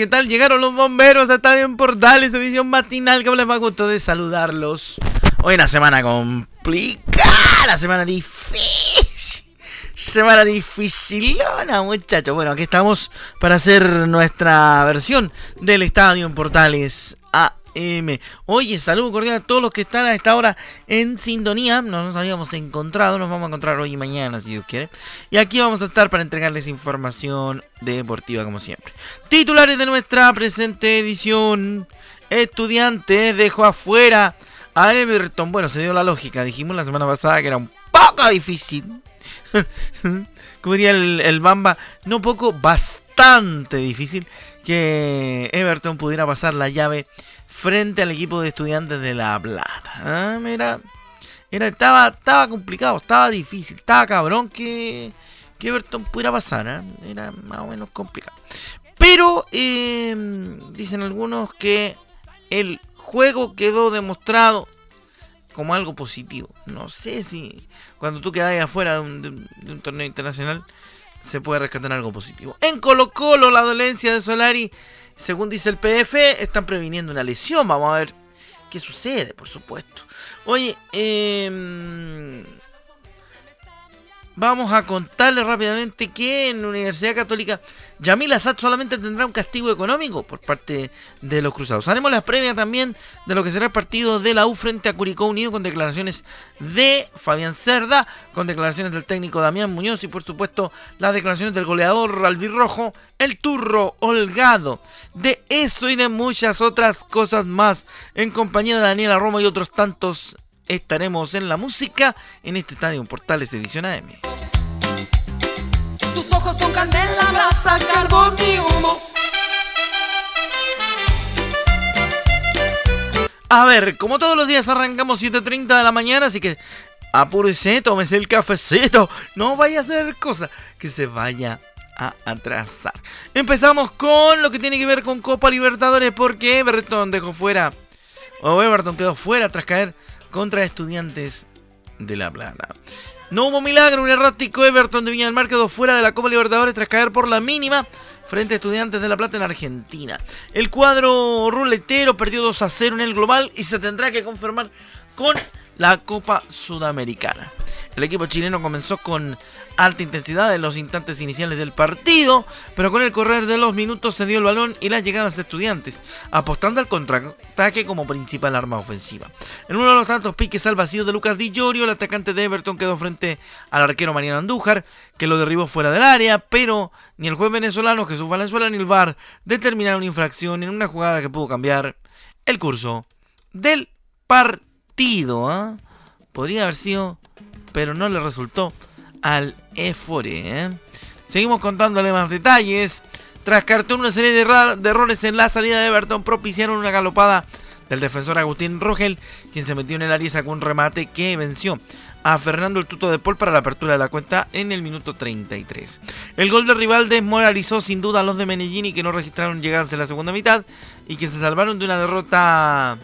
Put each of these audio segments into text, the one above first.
¿Qué tal? Llegaron los bomberos a Estadio en Portales, edición matinal, que les va a gusto de saludarlos. Hoy una semana complicada, semana difícil. Semana dificilona, muchachos. Bueno, aquí estamos para hacer nuestra versión del Estadio en Portales Oye, saludo cordial a todos los que están a esta hora en sintonía. No nos habíamos encontrado, nos vamos a encontrar hoy y mañana, si Dios quiere. Y aquí vamos a estar para entregarles información deportiva, como siempre. Titulares de nuestra presente edición: Estudiantes dejó afuera a Everton. Bueno, se dio la lógica. Dijimos la semana pasada que era un poco difícil. como diría el, el Bamba, no poco, bastante difícil que Everton pudiera pasar la llave frente al equipo de estudiantes de La Plata. Ah, mira, era, estaba, estaba complicado, estaba difícil, estaba cabrón que, que Everton pudiera pasar. ¿eh? Era más o menos complicado. Pero em, dicen algunos que el juego quedó demostrado como algo positivo. No sé si cuando tú quedas afuera de un, de un torneo internacional se puede rescatar algo positivo. En Colo Colo la dolencia de Solari según dice el PF, están previniendo una lesión. Vamos a ver qué sucede, por supuesto. Oye, eh, vamos a contarles rápidamente que en la Universidad Católica Yamil Assad solamente tendrá un castigo económico por parte de los cruzados. Haremos la previa también de lo que será el partido de la U frente a Curicó Unido con declaraciones de Fabián Cerda, con declaraciones del técnico Damián Muñoz y por supuesto las declaraciones del goleador albirrojo, el turro holgado. De eso y de muchas otras cosas más en compañía de Daniela Roma y otros tantos estaremos en la música en este estadio Portales Edición AM. Tus ojos son candela, brasa, carbón y humo. A ver, como todos los días arrancamos 7.30 de la mañana, así que apúrese, tómese el cafecito. No vaya a hacer cosa que se vaya a atrasar. Empezamos con lo que tiene que ver con Copa Libertadores porque Everton dejó fuera, o Everton quedó fuera tras caer contra Estudiantes de La Plata. No hubo milagro, un errático Everton de Viña del Mar quedó fuera de la Copa Libertadores tras caer por la mínima frente a Estudiantes de La Plata en Argentina. El cuadro ruletero perdió 2 a 0 en el global y se tendrá que confirmar con la Copa Sudamericana. El equipo chileno comenzó con alta intensidad en los instantes iniciales del partido, pero con el correr de los minutos se dio el balón y las llegadas de estudiantes, apostando al contraataque como principal arma ofensiva. En uno de los tantos piques al vacío de Lucas Di Giorgio, el atacante de Everton quedó frente al arquero Mariano Andújar, que lo derribó fuera del área, pero ni el juez venezolano Jesús Valenzuela ni el VAR determinaron infracción en una jugada que pudo cambiar el curso del partido. ¿ah? Podría haber sido, pero no le resultó al ¿eh? Seguimos contándole más detalles. Tras cartón una serie de, errores en la salida de Everton propiciaron una galopada del defensor Agustín Rogel, quien se metió en el área y sacó un remate que venció a Fernando el Tuto de Paul para la apertura de la cuenta en el minuto 33. El gol de rival desmoralizó sin duda a los de Menellini que no registraron llegadas en la segunda mitad y que se salvaron de una derrota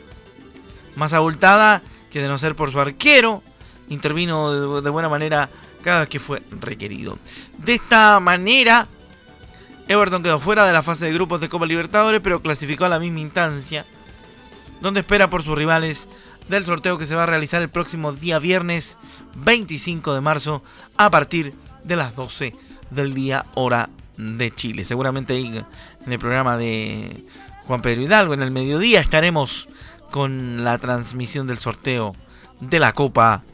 más abultada que de no ser por su arquero. Intervino de buena manera cada vez que fue requerido. De esta manera, Everton quedó fuera de la fase de grupos de Copa Libertadores, pero clasificó a la misma instancia, donde espera por sus rivales del sorteo que se va a realizar el próximo día viernes 25 de marzo a partir de las 12 del día hora de Chile. Seguramente en el programa de Juan Pedro Hidalgo en el mediodía estaremos con la transmisión del sorteo de la Copa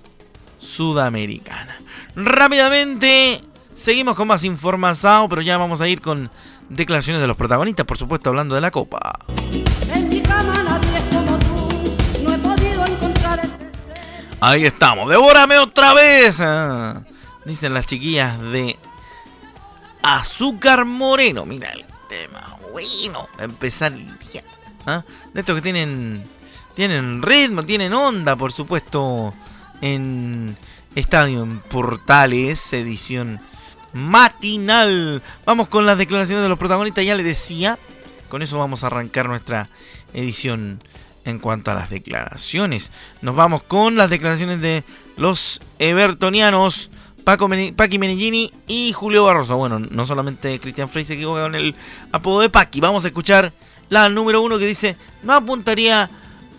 Sudamericana. Rápidamente, seguimos con más información, pero ya vamos a ir con declaraciones de los protagonistas, por supuesto, hablando de la Copa. En mi cama nadie es como tú, no he podido encontrar este Ahí estamos, devórame otra vez. ah, Dicen las chiquillas de Azúcar Moreno. Mira el tema, bueno, empezar el día. ¿ah? De estos que tienen, tienen ritmo, tienen onda, por supuesto, en Estadio en Portales, edición matinal. Vamos con las declaraciones de los protagonistas, ya les decía. Con eso vamos a arrancar nuestra edición en cuanto a las declaraciones. Nos vamos con las declaraciones de los evertonianos. Paco Meni- Paqui Menellini y Julio Barroso. Bueno, no solamente Cristian Frey se equivoca con el apodo de Paqui. Vamos a escuchar la número uno que dice: No apuntaría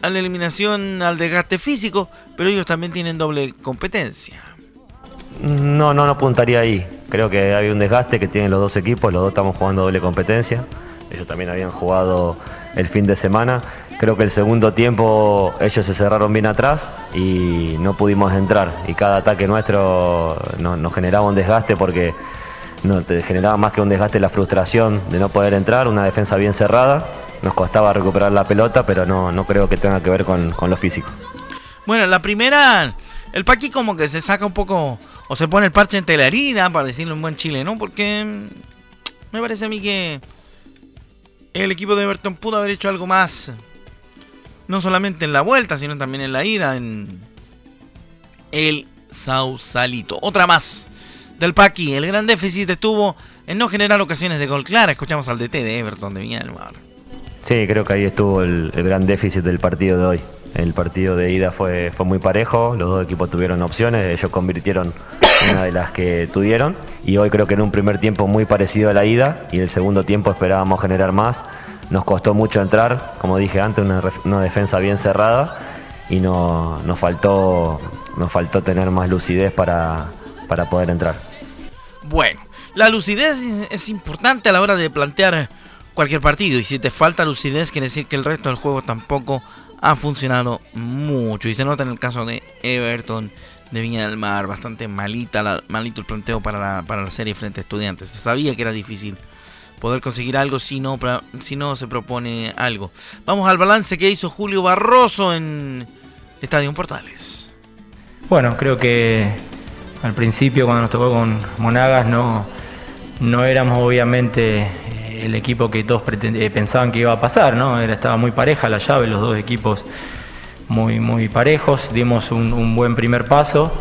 a la eliminación al desgaste físico, pero ellos también tienen doble competencia. No, no, no apuntaría ahí. Creo que había un desgaste que tienen los dos equipos, los dos estamos jugando doble competencia. Ellos también habían jugado el fin de semana. Creo que el segundo tiempo ellos se cerraron bien atrás y no pudimos entrar. Y cada ataque nuestro no- nos generaba un desgaste porque no, te generaba más que un desgaste la frustración de no poder entrar, una defensa bien cerrada. Nos costaba recuperar la pelota, pero no, no creo que tenga que ver con, con lo físico. Bueno, la primera, el Paqui como que se saca un poco, o se pone el parche entre la herida, para decirlo en buen chile, ¿no? Porque mm, me parece a mí que el equipo de Everton pudo haber hecho algo más, no solamente en la vuelta, sino también en la ida, en el Sausalito. Otra más del Paqui, el gran déficit estuvo en no generar ocasiones de gol clara. Escuchamos al DT de Everton de Viña del. Sí, creo que ahí estuvo el, gran déficit del partido de hoy. El partido de ida fue, fue muy parejo, los dos equipos tuvieron opciones, ellos convirtieron una de las que tuvieron y hoy creo que en un primer tiempo muy parecido a la ida y el segundo tiempo esperábamos generar más. Nos costó mucho entrar, como dije antes, una, una defensa bien cerrada y no, nos, faltó, nos faltó tener más lucidez para, para poder entrar. Bueno, la lucidez es importante a la hora de plantear cualquier partido. Y si te falta lucidez, quiere decir que el resto del juego tampoco ha funcionado mucho. Y se nota en el caso de Everton de Viña del Mar. Bastante malita malito el planteo para la, para la serie frente a estudiantes. Se sabía que era difícil poder conseguir algo si no, si no se propone algo. Vamos al balance que hizo Julio Barroso en Estadio Portales. Bueno, creo que al principio cuando nos tocó con Monagas no, no éramos obviamente el equipo que todos eh, pensaban que iba a pasar, ¿no? Era, estaba muy pareja la llave, los dos equipos muy, muy parejos, dimos un, buen primer paso.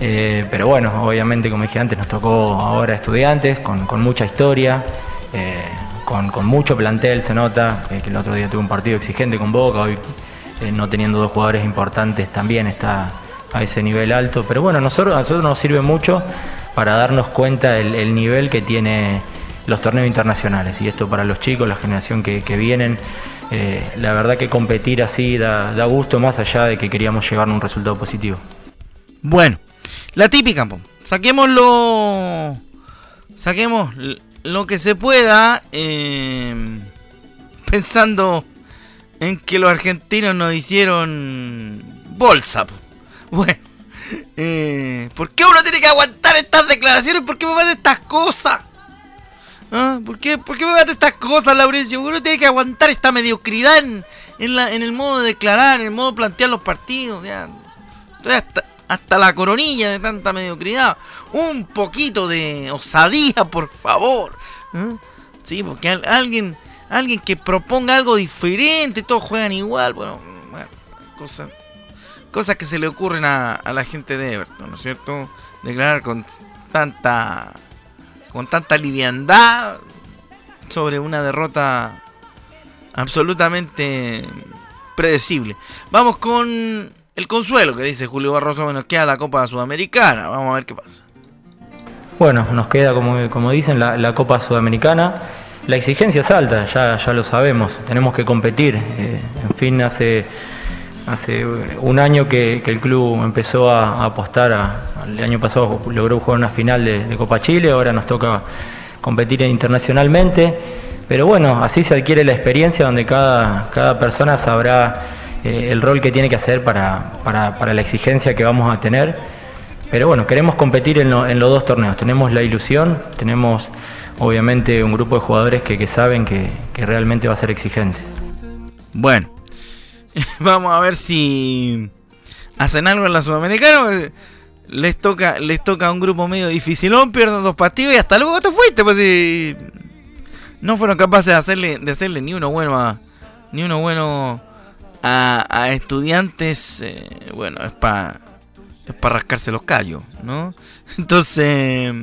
eh, pero bueno, obviamente, como dije antes, nos tocó ahora estudiantes con, mucha historia, eh, con, mucho plantel, se nota, que el otro día tuvo un partido exigente con Boca, hoy no teniendo dos jugadores importantes también está a ese nivel alto. Pero bueno, nosotros, a nosotros nos sirve mucho para darnos cuenta el nivel que tiene los torneos internacionales. Y esto para los chicos, la generación que, que vienen, eh, la verdad que competir así da, da gusto más allá de que queríamos llevar un resultado positivo. Bueno, la típica, saquemos lo. Saquemos lo que se pueda. eh, pensando en que los argentinos nos hicieron bolsa. Bueno, eh, ¿por qué uno tiene que aguantar estas declaraciones? ¿Por qué me manda estas cosas? ¿Ah? ¿Por, qué, ¿Por qué me manda estas cosas, Laurencio? Uno tiene que aguantar esta mediocridad en, la- en el modo de declarar, en el modo de plantear los partidos. Ya. Hasta, hasta la coronilla de tanta mediocridad. Un poquito de osadía, por favor. ¿Eh? Sí, porque al- alguien, alguien que proponga algo diferente, todos juegan igual. Bueno, bueno, cosas, cosas que se le ocurren a, a la gente de Everton, ¿no es cierto? Declarar con tanta, con tanta liviandad sobre una derrota absolutamente predecible. Vamos con el consuelo que dice Julio Barroso que nos queda la Copa Sudamericana. Vamos a ver qué pasa. Bueno, nos queda, como, como dicen, la, Copa Sudamericana. La exigencia es alta, ya, ya lo sabemos, tenemos que competir. Eh, en fin, hace, hace un año que, el club empezó a, apostar, el año pasado logró jugar una final de, Copa Chile, ahora nos toca competir internacionalmente. Pero bueno, así se adquiere la experiencia donde cada, cada persona sabrá eh, el rol que tiene que hacer para, para- para la exigencia que vamos a tener. Pero bueno, queremos competir en, lo- en los dos torneos. Tenemos la ilusión, tenemos obviamente un grupo de jugadores que, que saben que, que realmente va a ser exigente. Bueno, vamos a ver si hacen algo en la Sudamericana. Les toca, les toca un grupo medio dificilón, pierden dos partidos y hasta luego te fuiste, pues si no fueron capaces de hacerle, de hacerle ni uno bueno a, ni uno bueno a, estudiantes, eh, bueno, es para es para rascarse los callos, ¿no? Entonces,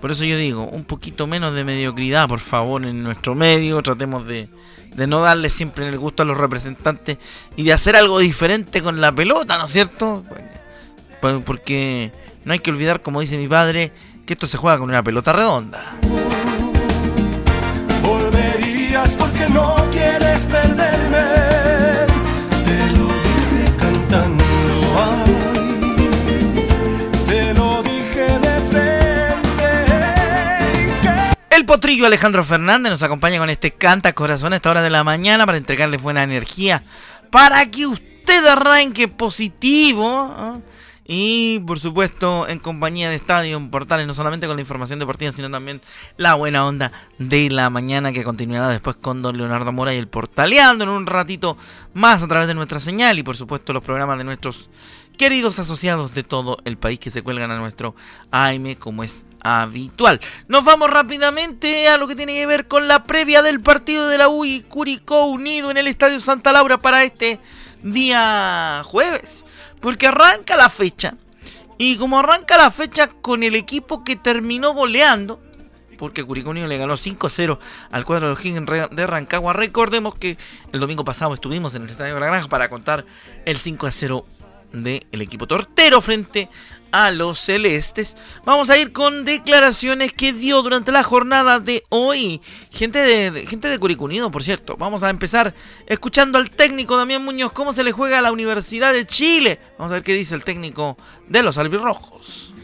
por eso yo digo, un poquito menos de mediocridad, por favor, en nuestro medio, tratemos de, no darle siempre el gusto a los representantes y de hacer algo diferente con la pelota, ¿no es cierto? Porque no hay que olvidar, como dice mi padre, que esto se juega con una pelota redonda. Volverías porque no Potrillo Alejandro Fernández nos acompaña con este canta corazón a esta hora de la mañana para entregarle buena energía para que usted arranque positivo. ¿ah? Y por supuesto en compañía de Estadio Portales, no solamente con la información deportiva, sino también la buena onda de la mañana que continuará después con don Leonardo Mora y el Portaleando en un ratito más a través de nuestra señal y por supuesto los programas de nuestros queridos asociados de todo el país que se cuelgan a nuestro AM como es habitual. Nos vamos rápidamente a lo que tiene que ver con la previa del partido de la UI Curicó Unido en el Estadio Santa Laura para este día jueves. Porque arranca la fecha. Y como arranca la fecha con el equipo que terminó goleando, porque Curicó le ganó 5-0 al cuadro de O'Higgins de Rancagua. Recordemos que el domingo pasado estuvimos en el Estadio de la Granja para contar el 5-0 del equipo tortero frente a los celestes. Vamos a ir con declaraciones que dio durante la jornada de hoy. Gente de, gente de Curicunido, por cierto. Vamos a empezar escuchando al técnico Damián Muñoz cómo se le juega a la Universidad de Chile. Vamos a ver qué dice el técnico de los albirrojos.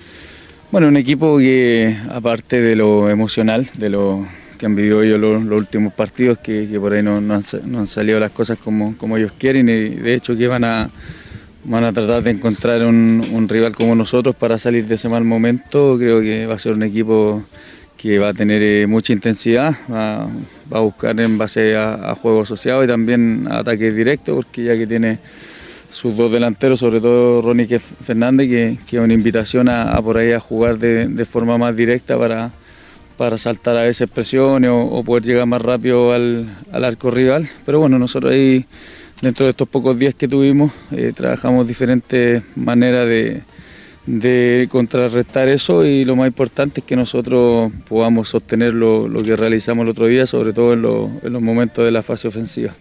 Bueno, un equipo que aparte de lo emocional, de lo que han vivido ellos los, últimos partidos, que, por ahí no, han, salido las cosas como, como ellos quieren y de hecho que van a van a tratar de encontrar un, rival como nosotros para salir de ese mal momento. Creo que va a ser un equipo que va a tener eh, mucha intensidad, va, a buscar en base a, juego asociado y también a ataques directos, porque ya que tiene sus dos delanteros, sobre todo Ronnie Fernández, que, que, es una invitación a, por ahí a jugar de, forma más directa para, para saltar a veces presiones o, poder llegar más rápido al, al arco rival. Pero bueno, nosotros ahí dentro de estos pocos días que tuvimos, eh, trabajamos diferentes maneras de, contrarrestar eso y lo más importante es que nosotros podamos sostener lo, que realizamos el otro día, sobre todo en los momentos de la fase ofensiva.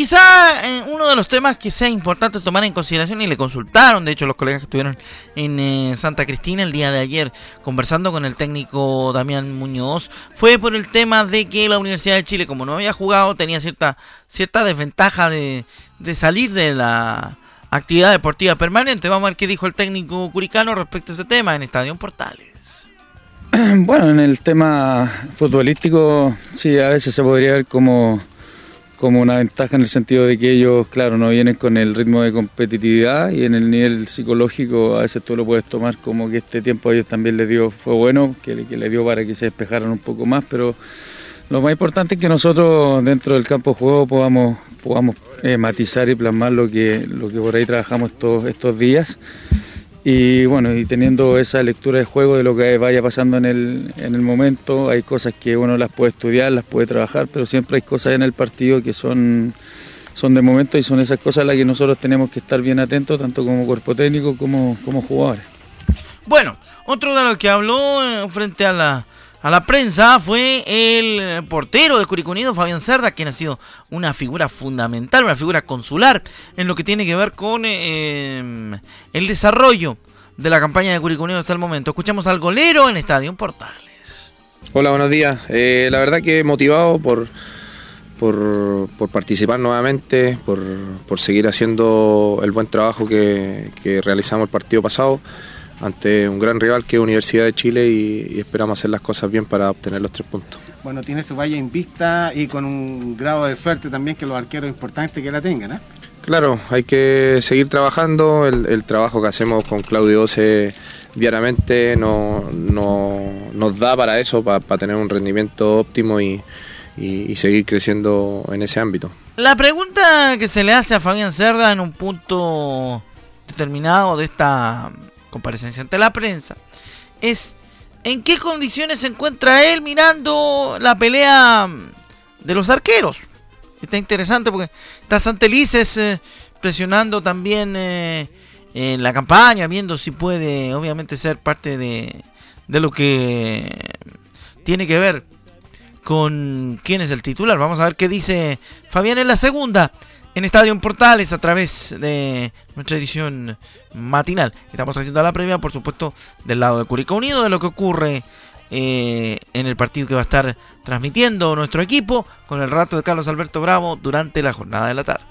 Quizá eh, uno de los temas que sea importante tomar en consideración y le consultaron, de hecho los colegas que estuvieron en eh, Santa Cristina el día de ayer conversando con el técnico Damián Muñoz, fue por el tema de que la Universidad de Chile, como no había jugado, tenía cierta, cierta desventaja de, de salir de la actividad deportiva permanente. Vamos a ver qué dijo el técnico curicano respecto a ese tema en Estadio Portales. Bueno, en el tema futbolístico, sí, a veces se podría ver como como una ventaja en el sentido de que ellos, claro, no vienen con el ritmo de competitividad y en el nivel psicológico a veces tú lo puedes tomar como que este tiempo a ellos también les dio, fue bueno, que, le dio para que se despejaran un poco más, pero lo más importante es que nosotros dentro del campo de juego podamos, podamos eh, matizar y plasmar lo que, lo que por ahí trabajamos estos, estos días y bueno, y teniendo esa lectura de juego de lo que vaya pasando en el, en el momento, hay cosas que uno las puede estudiar, las puede trabajar, pero siempre hay cosas en el partido que son, son de momento y son esas cosas a las que nosotros tenemos que estar bien atentos, tanto como cuerpo técnico como, como jugadores. Bueno, otro de los que habló eh, frente a la a la prensa fue el portero de Curicunido, Fabián Cerda, quien ha sido una figura fundamental, una figura consular en lo que tiene que ver con eh, el desarrollo de la campaña de Curicunido hasta el momento. Escuchamos al golero en Estadio Portales. Hola, buenos días. Eh, la verdad que motivado por, por, participar nuevamente, por, seguir haciendo el buen trabajo que, que realizamos el partido pasado ante un gran rival que es Universidad de Chile y, esperamos hacer las cosas bien para obtener los tres puntos. Bueno, tiene su valla en vista y con un grado de suerte también que los arqueros importantes que la tengan. ¿eh? Claro, hay que seguir trabajando, el, trabajo que hacemos con Claudio Ose diariamente no, nos da para eso, para, tener un rendimiento óptimo y, y, seguir creciendo en ese ámbito. La pregunta que se le hace a Fabián Cerda en un punto determinado de esta comparecencia ante la prensa es en qué condiciones se encuentra él mirando la pelea de los arqueros. Está interesante porque está Santelices eh, presionando también eh, en la campaña, viendo si puede obviamente ser parte de, de lo que tiene que ver con quién es el titular. Vamos a ver qué dice Fabián en la segunda en Estadio Portales a través de nuestra edición matinal. Estamos haciendo la previa, por supuesto, del lado de Curicó Unido, de lo que ocurre eh, en el partido que va a estar transmitiendo nuestro equipo con el rato de Carlos Alberto Bravo durante la jornada de la tarde.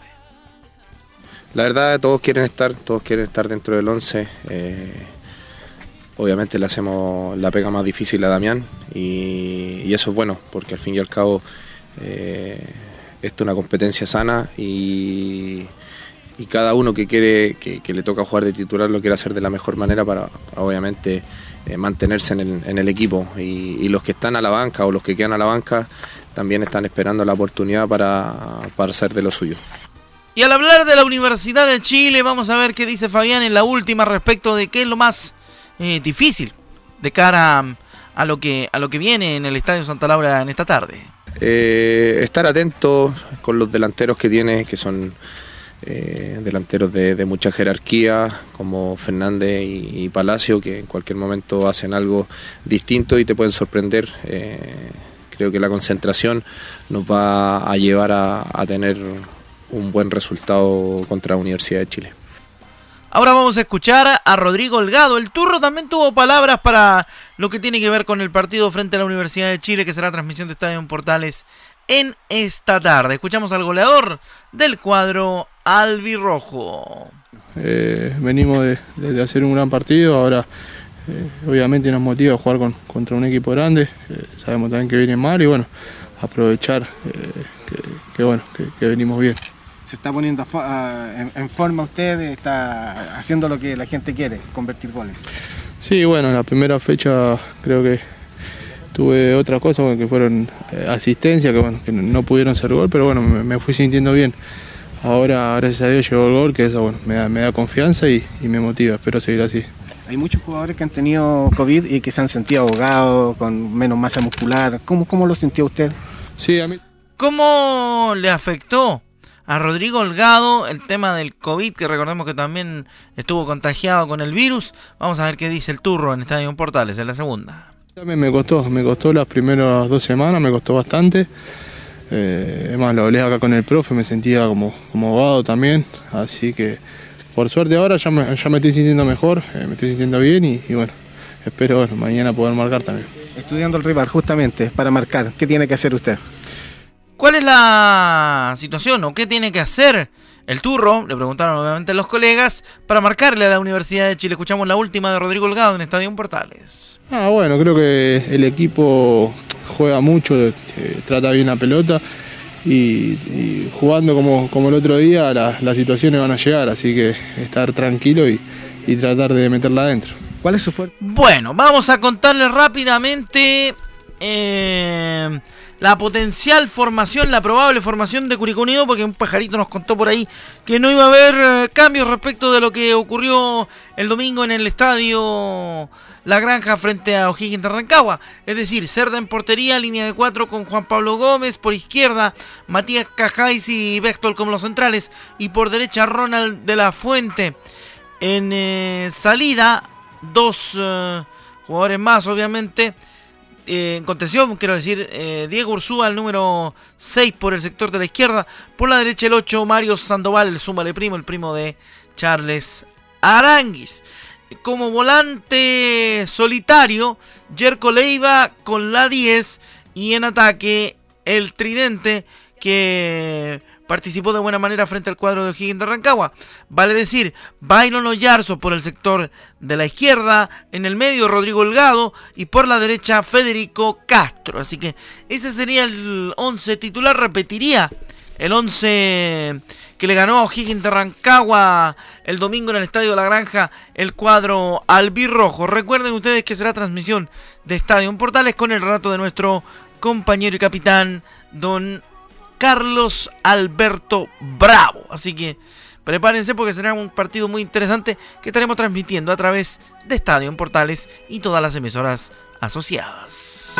La verdad, todos quieren estar, todos quieren estar dentro del 11. Eh, obviamente le hacemos la pega más difícil a Damián y, eso es bueno, porque al fin y al cabo eh, esto es una competencia sana y, cada uno que quiere que, le toca jugar de titular lo quiere hacer de la mejor manera para, obviamente eh, mantenerse en el, equipo y, los que están a la banca o los que quedan a la banca también están esperando la oportunidad para, para hacer de lo suyo. Y al hablar de la Universidad de Chile, vamos a ver qué dice Fabián en la última respecto de qué es lo más eh, difícil de cara a, lo que, a lo que viene en el Estadio Santa Laura en esta tarde. Eh, estar atento con los delanteros que tiene, que son eh, delanteros de, mucha jerarquía, como Fernández y, Palacio, que en cualquier momento hacen algo distinto y te pueden sorprender. creo que la concentración nos va a llevar a tener un buen resultado contra la Universidad de Chile. Ahora vamos a escuchar a Rodrigo Holgado. El turro también tuvo palabras para lo que tiene que ver con el partido frente a la Universidad de Chile, que será transmisión de Estadio en Portales en esta tarde. Escuchamos al goleador del cuadro albirrojo. Eh, venimos de, hacer un gran partido, ahora eh, obviamente nos motiva jugar con, contra un equipo grande, eh, sabemos también que viene mal y bueno, aprovechar que, bueno, que venimos bien se está poniendo en, forma usted, está haciendo lo que la gente quiere, convertir goles. Sí, bueno, la primera fecha creo que tuve otra cosa, que fueron eh, asistencia, que, bueno, que no pudieron ser gol, pero bueno, me, fui sintiendo bien. Ahora, gracias a Dios, llegó el gol, que eso bueno, me, da, confianza y, me motiva, espero seguir así. Hay muchos jugadores que han tenido COVID y que se han sentido ahogados, con menos masa muscular. ¿Cómo, cómo lo sintió usted? Sí, a mí. ¿Cómo le afectó a Rodrigo Holgado el tema del COVID, que recordemos que también estuvo contagiado con el virus. Vamos a ver qué dice el turro en Estadio Portales en la segunda. También me costó, me costó las primeras dos semanas, me costó bastante. Eh, además lo hablé acá con el profe, me sentía como, como abogado también, así que por suerte ahora ya me, ya me estoy sintiendo mejor, eh, me estoy sintiendo bien y, bueno, espero mañana poder marcar también. Estudiando el rival justamente para marcar, ¿qué tiene que hacer usted? ¿Cuál es la situación o qué tiene que hacer el turro? Le preguntaron obviamente a los colegas para marcarle a la Universidad de Chile. Escuchamos la última de Rodrigo Holgado en Estadio Portales. Ah, bueno, creo que el equipo juega mucho, eh, trata bien la pelota y, jugando como, como, el otro día las situaciones van a llegar, así que estar tranquilo y, tratar de meterla adentro. ¿Cuál es su fuerte? Bueno, vamos a contarle rápidamente. Eh, la potencial formación, la probable formación de Curicó Unido, porque un pajarito nos contó por ahí que no iba a haber eh, cambios respecto de lo que ocurrió el domingo en el estadio La Granja frente a O'Higgins de Rancagua. Es decir, Cerda en portería, línea de cuatro con Juan Pablo Gómez, por izquierda Matías Cajáis y Bextol como los centrales, y por derecha Ronald de la Fuente. En eh, salida, dos eh, jugadores más, obviamente eh, en contención, quiero decir, eh, Diego Ursúa, el número 6 por el sector de la izquierda. Por la derecha el 8, Mario Sandoval, el súmale primo, el primo de Charles Aranguis. Como volante solitario, Jerko Leiva con la 10 y en ataque el tridente que participó de buena manera frente al cuadro de O'Higgins de Rancagua. Vale decir, Byron Oyarzo por el sector de la izquierda, en el medio Rodrigo Holgado y por la derecha Federico Castro. Así que ese sería el 11 titular, repetiría el 11 que le ganó a O'Higgins de Rancagua el domingo en el Estadio la Granja el cuadro albirrojo. Recuerden ustedes que será transmisión de Estadio en Portales con el relato de nuestro compañero y capitán don Carlos Alberto Bravo. Así que prepárense porque será un partido muy interesante que estaremos transmitiendo a través de Estadio en Portales y todas las emisoras asociadas.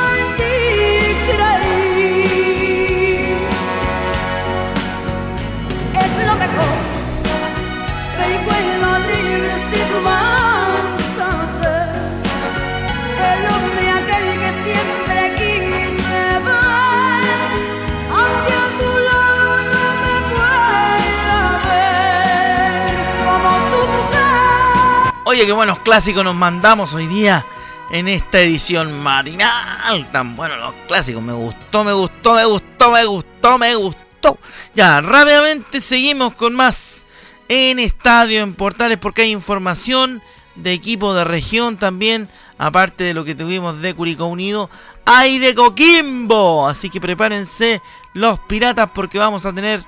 Oye, qué buenos clásicos nos mandamos hoy día en esta edición matinal. Tan buenos los clásicos. Me gustó, me gustó, me gustó, me gustó, me gustó. Ya, rápidamente seguimos con más en Estadio en Portales porque hay información de equipo de región también. Aparte de lo que tuvimos de Curicó Unido, hay de Coquimbo. Así que prepárense los piratas porque vamos a tener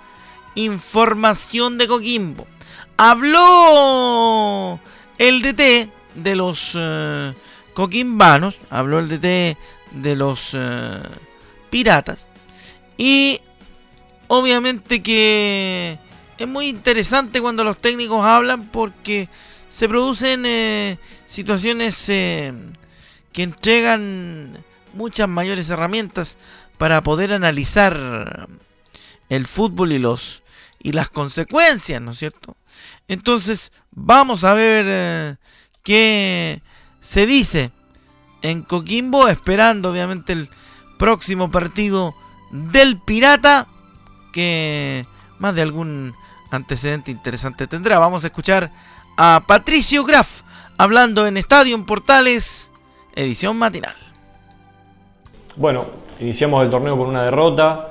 información de Coquimbo. Habló el DT de los eh, coquimbanos, habló el DT de los eh, piratas y obviamente que es muy interesante cuando los técnicos hablan porque se producen eh, situaciones que entregan muchas mayores herramientas para poder analizar el fútbol y los y las consecuencias, ¿no es cierto? Entonces, vamos a ver eh, qué se dice en Coquimbo, esperando obviamente el próximo partido del Pirata, que más de algún antecedente interesante tendrá. Vamos a escuchar a Patricio Graf hablando en Estadio Portales, edición matinal. Bueno, iniciamos el torneo con una derrota,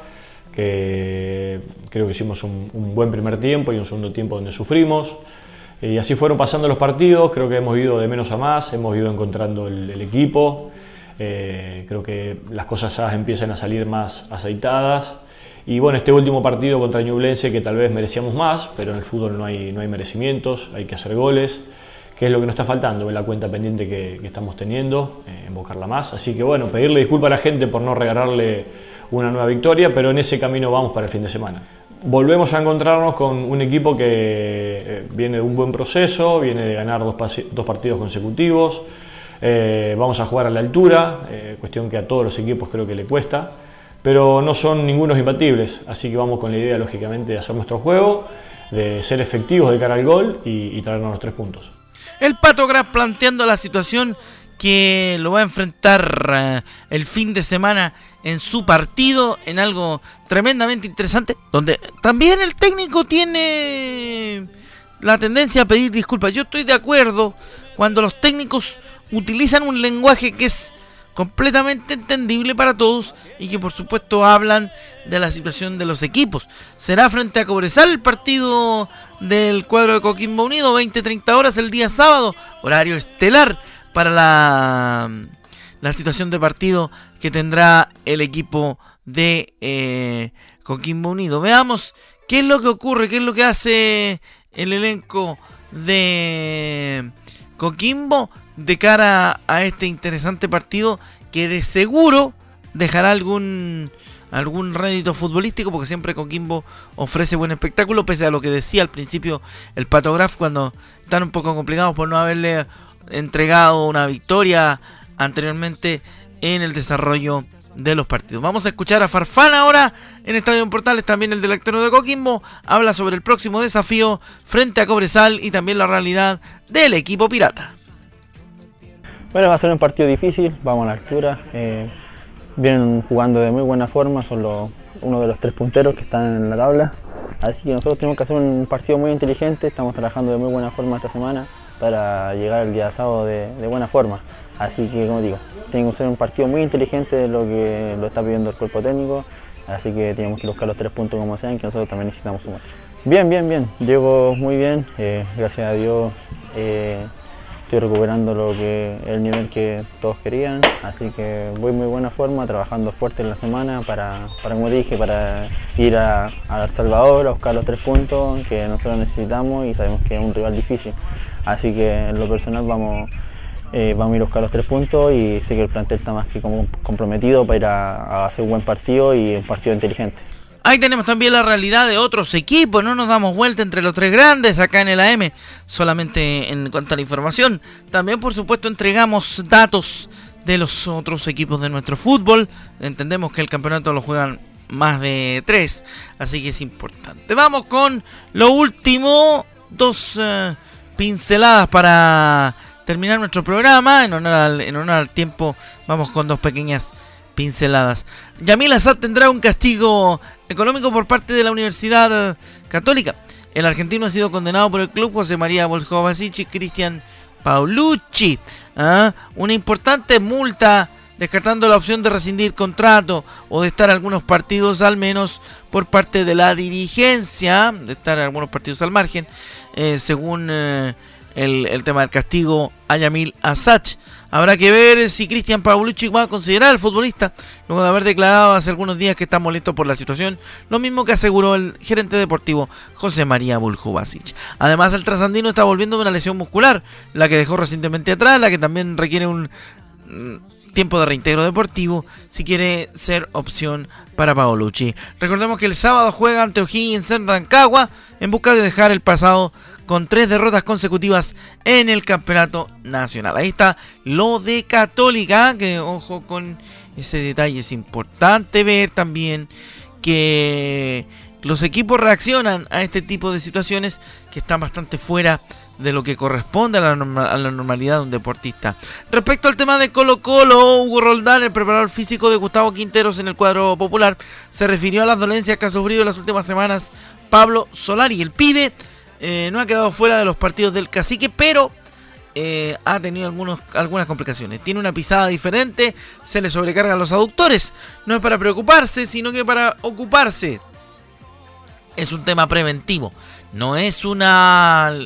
que creo que hicimos un, un buen primer tiempo y un segundo tiempo donde sufrimos. Y así fueron pasando los partidos, creo que hemos ido de menos a más, hemos ido encontrando el, el equipo, eh, creo que las cosas ya empiezan a salir más aceitadas. Y bueno, este último partido contra Ñublense que tal vez merecíamos más, pero en el fútbol no hay, no hay merecimientos, hay que hacer goles, que es lo que nos está faltando en la cuenta pendiente que, que estamos teniendo, eh, invocarla más. Así que bueno, pedirle disculpas a la gente por no regalarle una nueva victoria, pero en ese camino vamos para el fin de semana volvemos a encontrarnos con un equipo que eh, viene de un buen proceso, viene de ganar dos, dos partidos consecutivos, eh, vamos a jugar a la altura, eh, cuestión que a todos los equipos creo que le cuesta, pero no son ningunos imbatibles, así que vamos con la idea lógicamente de hacer nuestro juego, de ser efectivos de cara al gol y, traernos los tres puntos. El Pato planteando la situación que lo va a enfrentar uh, el fin de semana en su partido, en algo tremendamente interesante, donde también el técnico tiene la tendencia a pedir disculpas. Yo estoy de acuerdo cuando los técnicos utilizan un lenguaje que es completamente entendible para todos y que por supuesto hablan de la situación de los equipos. Será frente a Cobresal el partido del cuadro de Coquimbo Unido, 20-30 horas el día sábado, horario estelar para la, la situación de partido que tendrá el equipo de eh, Coquimbo Unido. Veamos qué es lo que ocurre, qué es lo que hace el elenco de Coquimbo de cara a este interesante partido que de seguro dejará algún algún rédito futbolístico porque siempre Coquimbo ofrece buen espectáculo pese a lo que decía al principio el Patograf cuando están un poco complicados por no haberle entregado una victoria anteriormente en el desarrollo de los partidos. Vamos a escuchar a Farfán ahora en Estadio Portales, también el director de Coquimbo, habla sobre el próximo desafío frente a Cobresal y también la realidad del equipo pirata. Bueno, va a ser un partido difícil, vamos a la altura, eh, vienen jugando de muy buena forma, son los, uno de los tres punteros que están en la tabla, así que nosotros tenemos que hacer un partido muy inteligente, estamos trabajando de muy buena forma esta semana para llegar el día sábado de, de buena forma. Así que, como digo, tiene que ser un partido muy inteligente de lo que lo está pidiendo el cuerpo técnico. Así que tenemos que buscar los tres puntos como sean, que nosotros también necesitamos sumar. Bien, bien, bien. Llego muy bien. Eh, gracias a Dios eh, estoy recuperando lo que el nivel que todos querían. Así que voy muy buena forma, trabajando fuerte en la semana para, para como dije, para ir a, a El Salvador a buscar los tres puntos que nosotros necesitamos y sabemos que es un rival difícil. Así que en lo personal vamos eh, vamos a ir a buscar los tres puntos y sé que el plantel está más que como comprometido para ir a, a hacer un buen partido y un partido inteligente. Ahí tenemos también la realidad de otros equipos, no nos damos vuelta entre los tres grandes acá en el AM, solamente en cuanto a la información. También por supuesto entregamos datos de los otros equipos de nuestro fútbol. Entendemos que el campeonato lo juegan más de tres, así que es importante. Vamos con lo último, dos eh, pinceladas para terminar nuestro programa. En honor, al, en honor al tiempo, vamos con dos pequeñas pinceladas. Yamil Assad tendrá un castigo económico por parte de la Universidad Católica. El argentino ha sido condenado por el club José María Volkovacic y Cristian Paulucci. ¿ah? Una importante multa descartando la opción de rescindir contrato o de estar algunos partidos al menos por parte de la dirigencia, de estar algunos partidos al margen, eh, según eh, el, tema del castigo a Yamil Asach. Habrá que ver si Cristian Paulucci va a considerar al futbolista, luego de haber declarado hace algunos días que está molesto por la situación, lo mismo que aseguró el gerente deportivo José María Buljubasic. Además, el trasandino está volviendo de una lesión muscular, la que dejó recientemente atrás, la que también requiere un mm, tiempo de reintegro deportivo si quiere ser opción para Paolucci. Recordemos que el sábado juega ante O'Higgins en Rancagua en busca de dejar el pasado con tres derrotas consecutivas en el campeonato nacional. Ahí está lo de Católica, que ojo con ese detalle, es importante ver también que los equipos reaccionan a este tipo de situaciones que están bastante fuera de lo que corresponde a la, normalidad de un deportista. Respecto al tema de Colo Colo, Hugo Roldán, el preparador físico de Gustavo Quinteros en el cuadro popular, se refirió a las dolencias que ha sufrido en las últimas semanas Pablo Solari. El pibe eh, no ha quedado fuera de los partidos del cacique, pero eh, ha tenido algunos, algunas complicaciones. Tiene una pisada diferente, se le sobrecargan los aductores. No es para preocuparse, sino que para ocuparse. Es un tema preventivo, no es una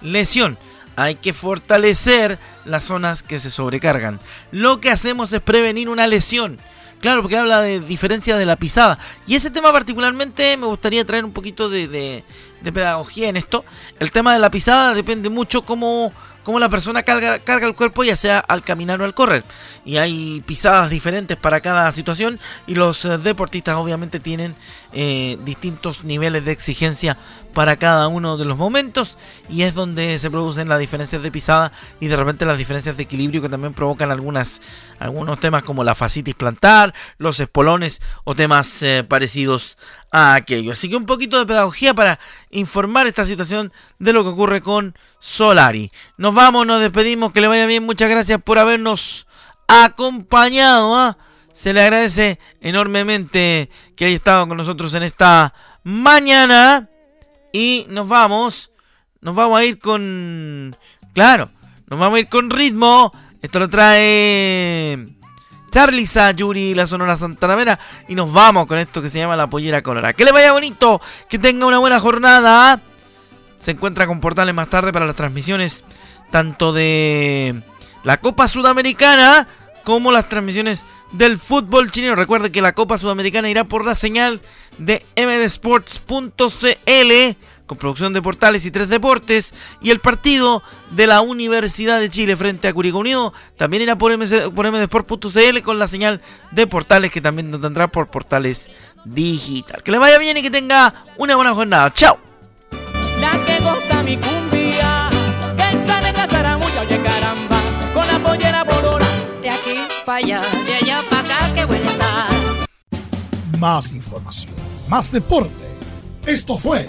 lesión. Hay que fortalecer las zonas que se sobrecargan. Lo que hacemos es prevenir una lesión. Claro, porque habla de diferencia de la pisada. Y ese tema particularmente me gustaría traer un poquito de, de, de pedagogía en esto. El tema de la pisada depende mucho cómo, cómo la persona carga, carga, el cuerpo, ya sea al caminar o al correr. Y hay pisadas diferentes para cada situación. Y los eh, deportistas obviamente tienen eh, distintos niveles de exigencia para cada uno de los momentos. Y es donde se producen las diferencias de pisada y de repente las diferencias de equilibrio que también provocan algunas, algunos temas como la fascitis plantar, los espolones o temas eh, parecidos a aquello. Así que un poquito de pedagogía para informar esta situación de lo que ocurre con Solari. Nos vamos, nos despedimos, que le vaya bien, muchas gracias por habernos acompañado. ¿eh? Se le agradece enormemente que haya estado con nosotros en esta mañana. Y nos vamos, nos vamos a ir con... Claro, nos vamos a ir con ritmo. Esto lo trae... Charlie Sayuri, la Sonora Santanamera. Y nos vamos con esto que se llama la pollera colorada. Que le vaya bonito, que tenga una buena jornada. Se encuentra con portales más tarde para las transmisiones tanto de la Copa Sudamericana como las transmisiones del fútbol chileno. Recuerde que la Copa Sudamericana irá por la señal de mdsports.cl con producción de portales y tres deportes. Y el partido de la Universidad de Chile frente a Curicó Unido también irá por, MC, por mdsport.cl con la señal de portales que también nos tendrá por portales digital. Que le vaya bien y que tenga una buena jornada. ¡Chao! La que goza mi cumbia, que esa negra zaramulla, oye caramba, con la pollera bolora. De aquí para allá, de allá para acá, que buena estar. Más información, más deporte. Esto fue